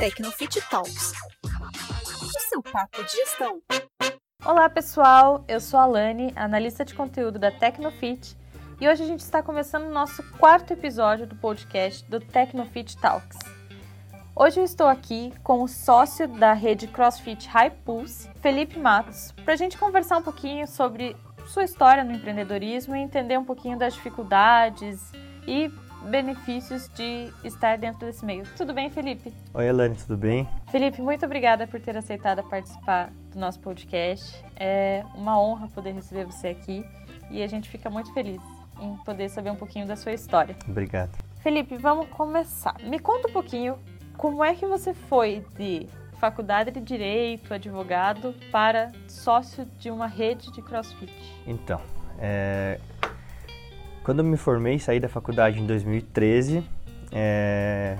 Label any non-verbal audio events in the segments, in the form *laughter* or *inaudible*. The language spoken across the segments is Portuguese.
Tecnofit Talks. O seu papo de gestão. Olá pessoal, eu sou a Alane, analista de conteúdo da Tecnofit, e hoje a gente está começando o nosso quarto episódio do podcast do Tecnofit Talks. Hoje eu estou aqui com o sócio da rede CrossFit High Pulse, Felipe Matos, para a gente conversar um pouquinho sobre sua história no empreendedorismo e entender um pouquinho das dificuldades e benefícios de estar dentro desse meio. Tudo bem, Felipe? Oi, Elane, tudo bem? Felipe, muito obrigada por ter aceitado participar do nosso podcast. É uma honra poder receber você aqui e a gente fica muito feliz em poder saber um pouquinho da sua história. Obrigado. Felipe, vamos começar. Me conta um pouquinho como é que você foi de faculdade de Direito, advogado, para sócio de uma rede de CrossFit? Então, é, quando eu me formei, saí da faculdade em 2013, é,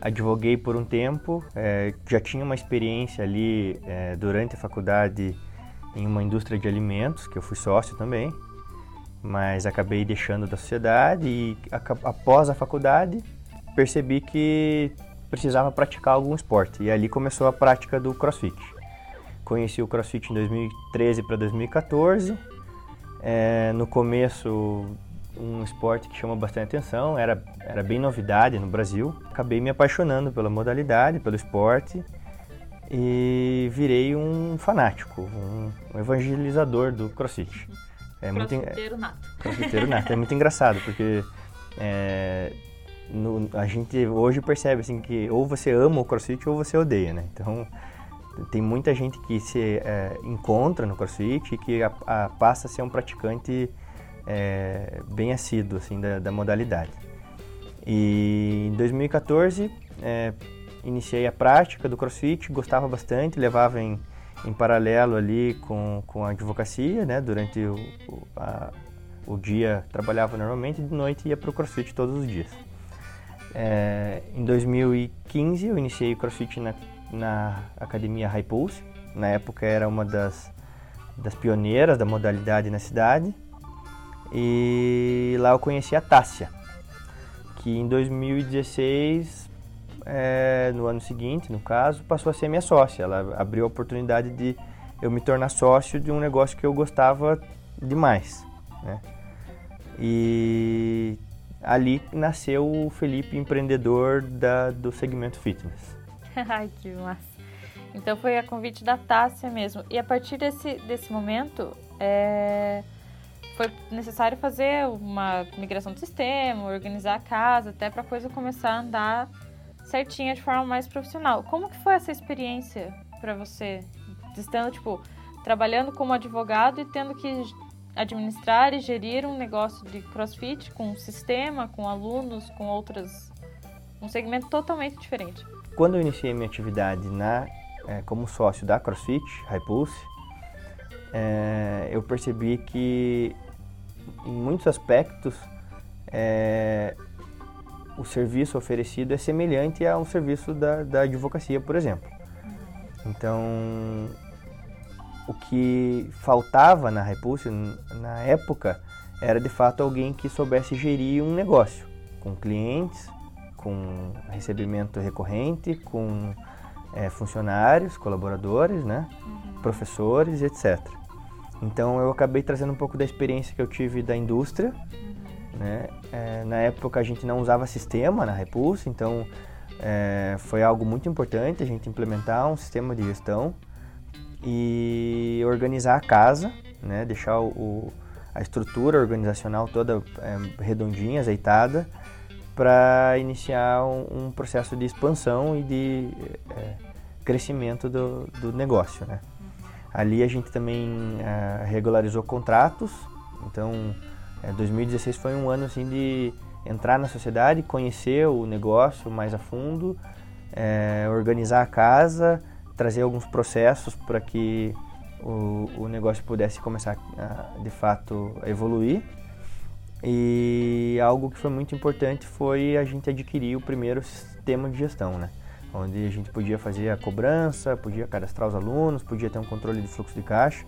advoguei por um tempo, é, já tinha uma experiência ali é, durante a faculdade em uma indústria de alimentos, que eu fui sócio também, mas acabei deixando da sociedade e após a faculdade percebi que precisava praticar algum esporte e ali começou a prática do CrossFit. Conheci o CrossFit em 2013 para 2014. É, no começo um esporte que chama bastante atenção, era, era bem novidade no Brasil. Acabei me apaixonando pela modalidade, pelo esporte e virei um fanático, um, um evangelizador do crossfit. É crossfiteiro muito, nato. Crossfiteiro nato. É muito engraçado, porque é, no, a gente hoje percebe assim que ou você ama o crossfit ou você odeia, né? Então tem muita gente que se é, encontra no crossfit e que a, a, passa a ser um praticante é, bem assíduo assim, da, da, modalidade. E em 2014 é, iniciei a prática do crossfit, gostava bastante, levava em, em paralelo ali com, com a advocacia, né? Durante o, o, a, o dia trabalhava normalmente e de noite ia para o crossfit todos os dias. É, em 2015 eu iniciei o crossfit na, na academia High Pulse. Na época era uma das, das pioneiras da modalidade na cidade. E lá eu conheci a Tássia, que em 2016, é, no ano seguinte, no caso, passou a ser minha sócia. Ela abriu a oportunidade de eu me tornar sócio de um negócio que eu gostava demais. Né? E ali nasceu o Felipe empreendedor da, do segmento fitness. *laughs* Ai, que massa. Então foi a convite da Tássia mesmo. E a partir desse, desse momento, é foi necessário fazer uma migração do sistema, organizar a casa, até para a coisa começar a andar certinha de forma mais profissional. Como que foi essa experiência para você, estando tipo trabalhando como advogado e tendo que administrar e gerir um negócio de CrossFit com um sistema, com alunos, com outras um segmento totalmente diferente. Quando eu iniciei minha atividade na é, como sócio da CrossFit, High Pulse, é, eu percebi que em muitos aspectos, é, o serviço oferecido é semelhante a um serviço da, da advocacia, por exemplo. Então, o que faltava na Repulse, na época, era de fato alguém que soubesse gerir um negócio, com clientes, com recebimento recorrente, com é, funcionários, colaboradores, né, uhum. professores, etc. Então eu acabei trazendo um pouco da experiência que eu tive da indústria. Né? É, na época a gente não usava sistema na Repulse, então é, foi algo muito importante a gente implementar um sistema de gestão e organizar a casa, né? deixar o, a estrutura organizacional toda é, redondinha, azeitada, para iniciar um, um, processo de expansão e de é, crescimento do, do negócio. Né? Ali a gente também uh, regularizou contratos, então é, 2016 foi um ano assim de entrar na sociedade, conhecer o negócio mais a fundo, é, organizar a casa, trazer alguns processos para que o, o, negócio pudesse começar a, de fato a evoluir. E algo que foi muito importante foi a gente adquirir o primeiro sistema de gestão, né? Onde a gente podia fazer a cobrança, podia cadastrar os alunos, podia ter um controle de fluxo de caixa.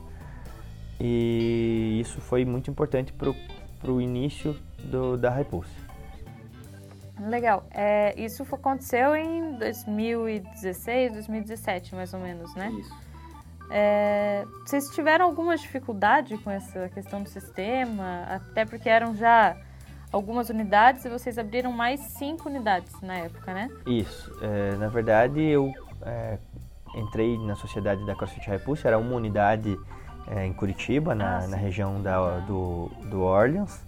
E isso foi muito importante para o início do, da Repulse. Legal. É, isso aconteceu em 2016, 2017, mais ou menos, né? Isso. É, vocês tiveram alguma dificuldade com essa questão do sistema? Até porque eram já algumas unidades e vocês abriram mais cinco unidades na época, né? Isso. É, na verdade, eu é, entrei na sociedade da CrossFit Repulse, era uma unidade é, em Curitiba, na, Ah, na região da, do, do Orleans.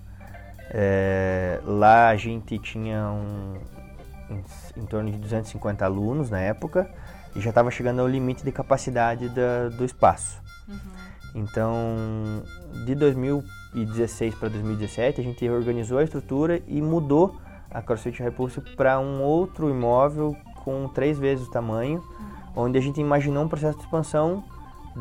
É, lá a gente tinha um, em, em torno de 250 alunos na época e já estava chegando ao limite de capacidade da- do espaço. Então, de 2016 para 2017, a gente reorganizou a estrutura e mudou a CrossFit Repulse para um outro imóvel com três vezes o tamanho, onde a gente imaginou um processo de expansão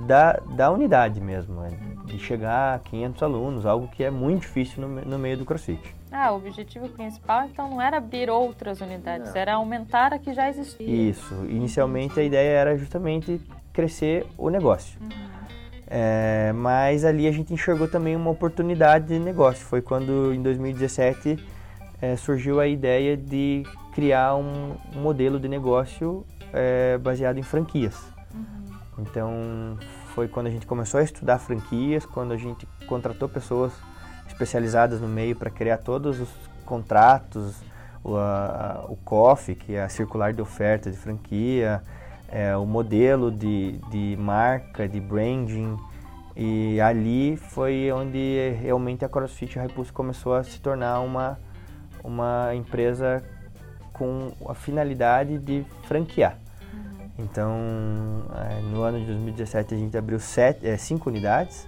da, da unidade mesmo, né? de chegar a 500 alunos, algo que é muito difícil no, no meio do CrossFit. Ah, o objetivo principal então não era abrir outras unidades, Não. era aumentar a que já existia. Isso, inicialmente a ideia era justamente crescer o negócio. É, mas ali a gente enxergou também uma oportunidade de negócio. Foi quando, em 2017, é, surgiu a ideia de criar um, um modelo de negócio é, baseado em franquias. Então, foi quando a gente começou a estudar franquias, quando a gente contratou pessoas especializadas no meio para criar todos os contratos, o, a, o COF, que é a circular de oferta de franquia, é, o modelo de, de marca, de branding. E ali foi onde realmente a CrossFit Repulse começou a se tornar uma, uma empresa com a finalidade de franquear. Então, eh, no ano de 2017 a gente abriu sete, eh, cinco unidades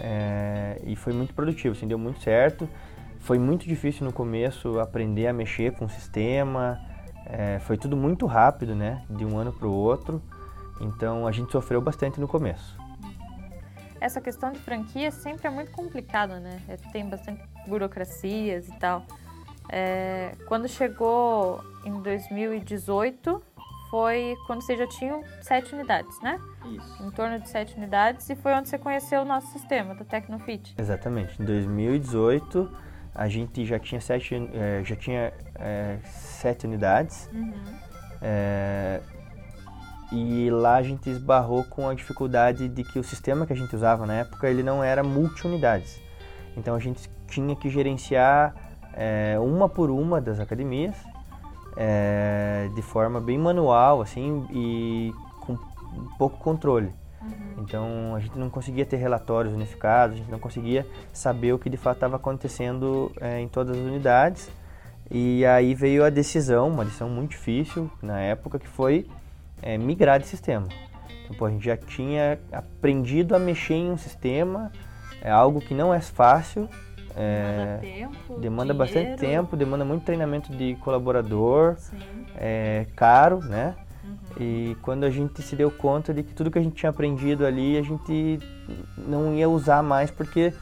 Eh, e foi muito produtivo, assim, deu muito certo. Foi muito difícil no começo aprender a mexer com o sistema, eh, foi tudo muito rápido, né, de um ano para o outro. Então a gente sofreu bastante no começo. Essa questão de franquia sempre é muito complicada, né? É, Tem bastante burocracias e tal. É, quando chegou em 2018, foi quando vocês já tinham sete unidades, né? Isso. Em torno de sete unidades, e foi onde você conheceu o nosso sistema, do Tecnofit. Exatamente. Em 2018 a gente já tinha sete, eh, já tinha eh, sete unidades. É, e lá a gente esbarrou com a dificuldade de que o sistema que a gente usava na época ele não era multi-unidades. Então a gente tinha que gerenciar é, uma por uma das academias é, de forma bem manual assim e com pouco controle. Então a gente não conseguia ter relatórios unificados, a gente não conseguia saber o que de fato estava acontecendo é, em todas as unidades. E aí veio a decisão, uma decisão muito difícil na época, que foi é, migrar de sistema. Então, pô, a gente já tinha aprendido a mexer em um sistema, é algo que não é fácil, é, tempo, demanda bastante tempo, demanda muito treinamento de colaborador, Sim. é caro, né? E quando a gente se deu conta de que tudo que a gente tinha aprendido ali, a gente não ia usar mais porque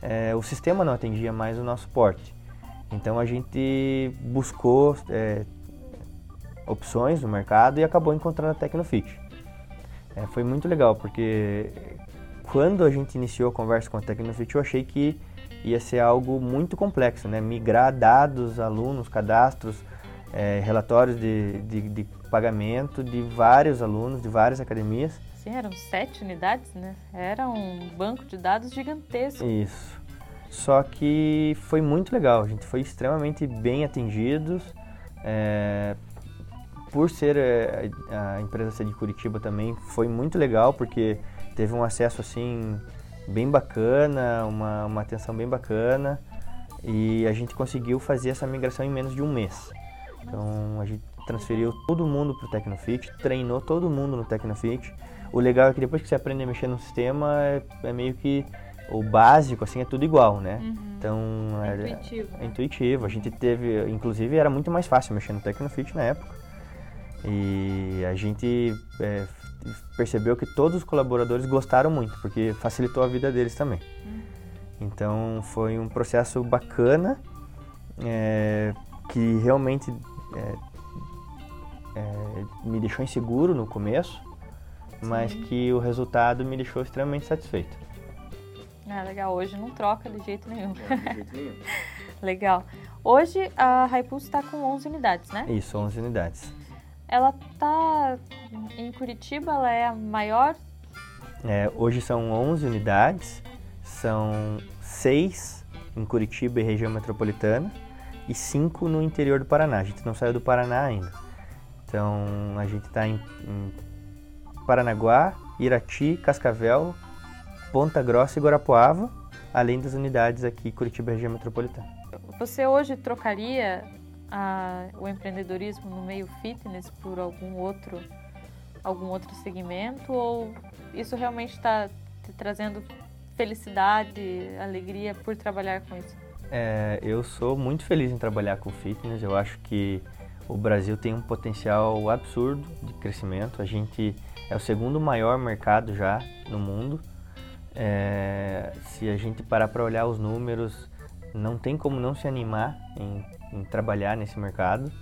é, o sistema não atendia mais o nosso porte. Então a gente buscou é, opções no mercado e acabou encontrando a Tecnofit. É, foi muito legal porque quando a gente iniciou a conversa com a Tecnofit, eu achei que ia ser algo muito complexo, né? Migrar dados, alunos, cadastros, é, relatórios de, de, de pagamento de vários alunos, de várias academias. Sim, eram sete unidades, né? Era um banco de dados gigantesco. Isso. Só que foi muito legal, a gente foi extremamente bem atendidos. é, por ser é, a empresa ser de Curitiba também foi muito legal porque teve um acesso assim bem bacana, uma, uma atenção bem bacana e a gente conseguiu fazer essa migração em menos de um mês. Então a gente transferiu todo mundo para o Tecnofit, treinou todo mundo no Tecnofit. O legal é que depois que você aprende a mexer no sistema, é, é meio que o básico, assim, é tudo igual, né? Então é, Intuitivo. é intuitivo. A gente teve, inclusive, era muito mais fácil mexer no Tecnofit na época. E a gente é, percebeu que todos os colaboradores gostaram muito, porque facilitou a vida deles também. Então foi um processo bacana, é, que realmente é, me deixou inseguro no começo, mas que o resultado me deixou extremamente satisfeito. Ah, legal. Hoje não troca de jeito nenhum. *laughs* Legal. Hoje a Hypulse está com 11 unidades, né? Isso, 11 unidades. Ela tá em Curitiba, ela é a maior? É, hoje são 11 unidades, são 6 em Curitiba e região metropolitana e 5 no interior do Paraná. A gente não saiu do Paraná ainda. Então a gente está em, em Paranaguá, Irati, Cascavel, Ponta Grossa e Guarapuava, além das unidades aqui Curitiba e região metropolitana. Você hoje trocaria a, o empreendedorismo no meio fitness por algum outro algum outro segmento ou isso realmente está te trazendo felicidade, alegria por trabalhar com isso? É, eu sou muito feliz em trabalhar com fitness. Eu acho que o Brasil tem um potencial absurdo de crescimento. A gente é o segundo maior mercado já no mundo. É, se a gente parar para olhar os números, não tem como não se animar em, em trabalhar nesse mercado.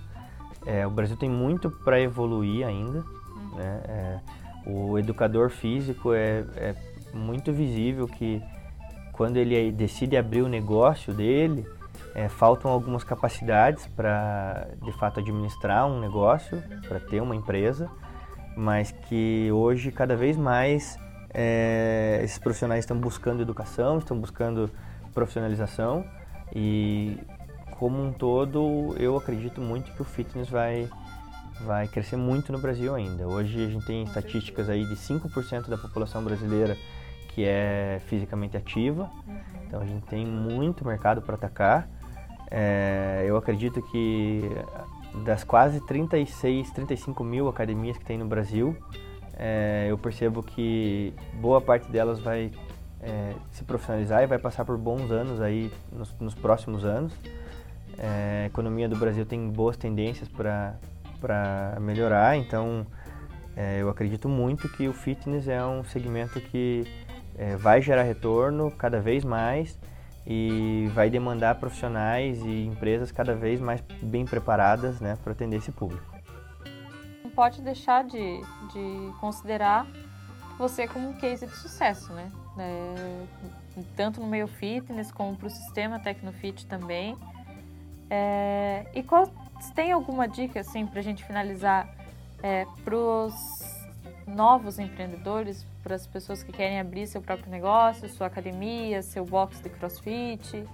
É, o Brasil tem muito para evoluir ainda. Uhum. Né? É, o educador físico é, é, muito visível que quando ele decide abrir o negócio dele, é, faltam algumas capacidades para de fato administrar um negócio, para ter uma empresa, mas que hoje cada vez mais é, esses profissionais estão buscando educação, estão buscando profissionalização e como um todo eu acredito muito que o fitness vai vai crescer muito no Brasil ainda. Hoje a gente tem estatísticas aí de 5% da população brasileira que é fisicamente ativa, uhum. então a gente tem muito mercado para atacar. É, eu acredito que das quase 36, 35 mil academias que tem no Brasil, é, eu percebo que boa parte delas vai é, se profissionalizar e vai passar por bons anos aí nos, nos próximos anos. É, a economia do Brasil tem boas tendências para melhorar, então é, eu acredito muito que o fitness é um segmento que é, vai gerar retorno cada vez mais e vai demandar profissionais e empresas cada vez mais bem preparadas né, para atender esse público pode deixar de, de considerar você como um case de sucesso, né? É, tanto no meio fitness como para o sistema Tecnofit também. É, e qual, tem alguma dica assim para a gente finalizar é, para os novos empreendedores, para as pessoas que querem abrir seu próprio negócio, sua academia, seu box de CrossFit,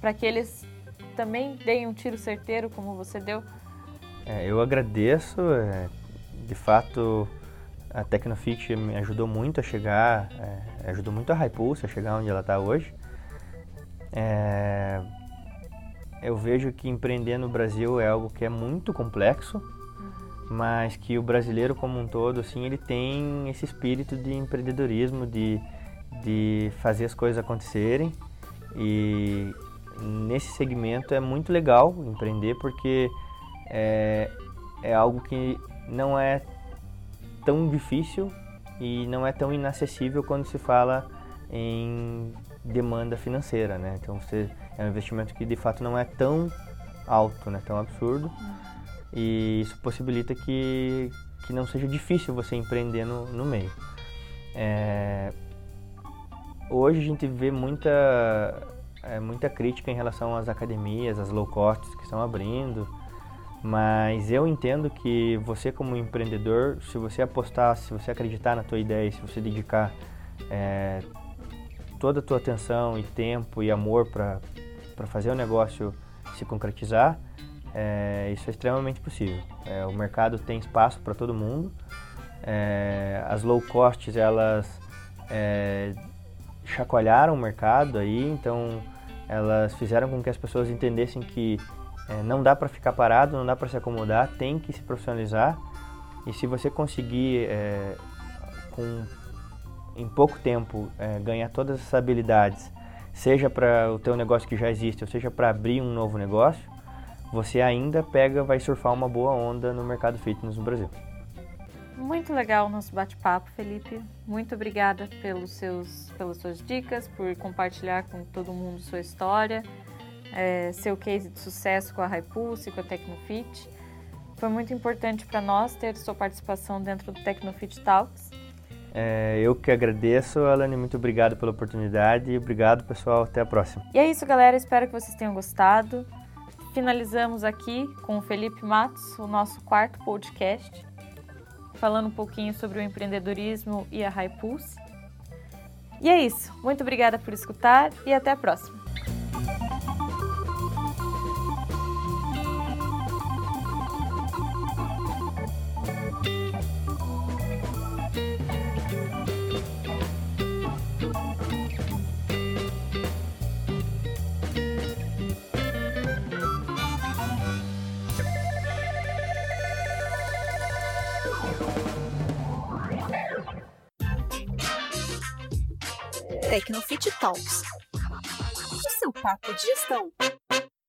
para que eles também deem um tiro certeiro como você deu? É, eu agradeço. É, de fato, a Tecnofit me ajudou muito a chegar, é, ajudou muito a Hypulse a chegar onde ela está hoje. É, eu vejo que empreender no Brasil é algo que é muito complexo, mas que o brasileiro como um todo, assim, ele tem esse espírito de empreendedorismo, de, de fazer as coisas acontecerem. E nesse segmento é muito legal empreender porque é, é algo que não é tão difícil e não é tão inacessível quando se fala em demanda financeira, né? Então você é um investimento que de fato não é tão alto, né? Tão absurdo e isso possibilita que que não seja difícil você empreender no, no meio. É, hoje a gente vê muita é, muita crítica em relação às academias, às low costs que estão abrindo mas eu entendo que você como empreendedor, se você apostar, se você acreditar na tua ideia, se você dedicar é, toda a tua atenção e tempo e amor para fazer o negócio se concretizar, é, isso é extremamente possível. É, o mercado tem espaço para todo mundo. É, as low costs elas é, chacoalharam o mercado aí, então elas fizeram com que as pessoas entendessem que é, não dá para ficar parado, não dá para se acomodar, tem que se profissionalizar. E se você conseguir, é, com, em pouco tempo, ganhar todas essas habilidades, seja para o teu negócio que já existe, ou seja para abrir um novo negócio, você ainda pega, vai surfar uma boa onda no mercado fitness no Brasil. Muito legal o nosso bate-papo, Felipe. Muito obrigada pelos seus, pelas suas dicas, por compartilhar com todo mundo sua história é, seu case de sucesso com a Hypulse, com a Tecnofit. Foi muito importante para nós ter sua participação dentro do Tecnofit Talks. É, eu que agradeço, Alane, muito obrigado pela oportunidade e obrigado, pessoal. Até a próxima. E é isso, galera. Espero que vocês tenham gostado. Finalizamos aqui com o Felipe Matos, o nosso quarto podcast, falando um pouquinho sobre o empreendedorismo e a Hypulse. E é isso. Muito obrigada por escutar e até a próxima. Tecnofit Talks. O seu papo de gestão.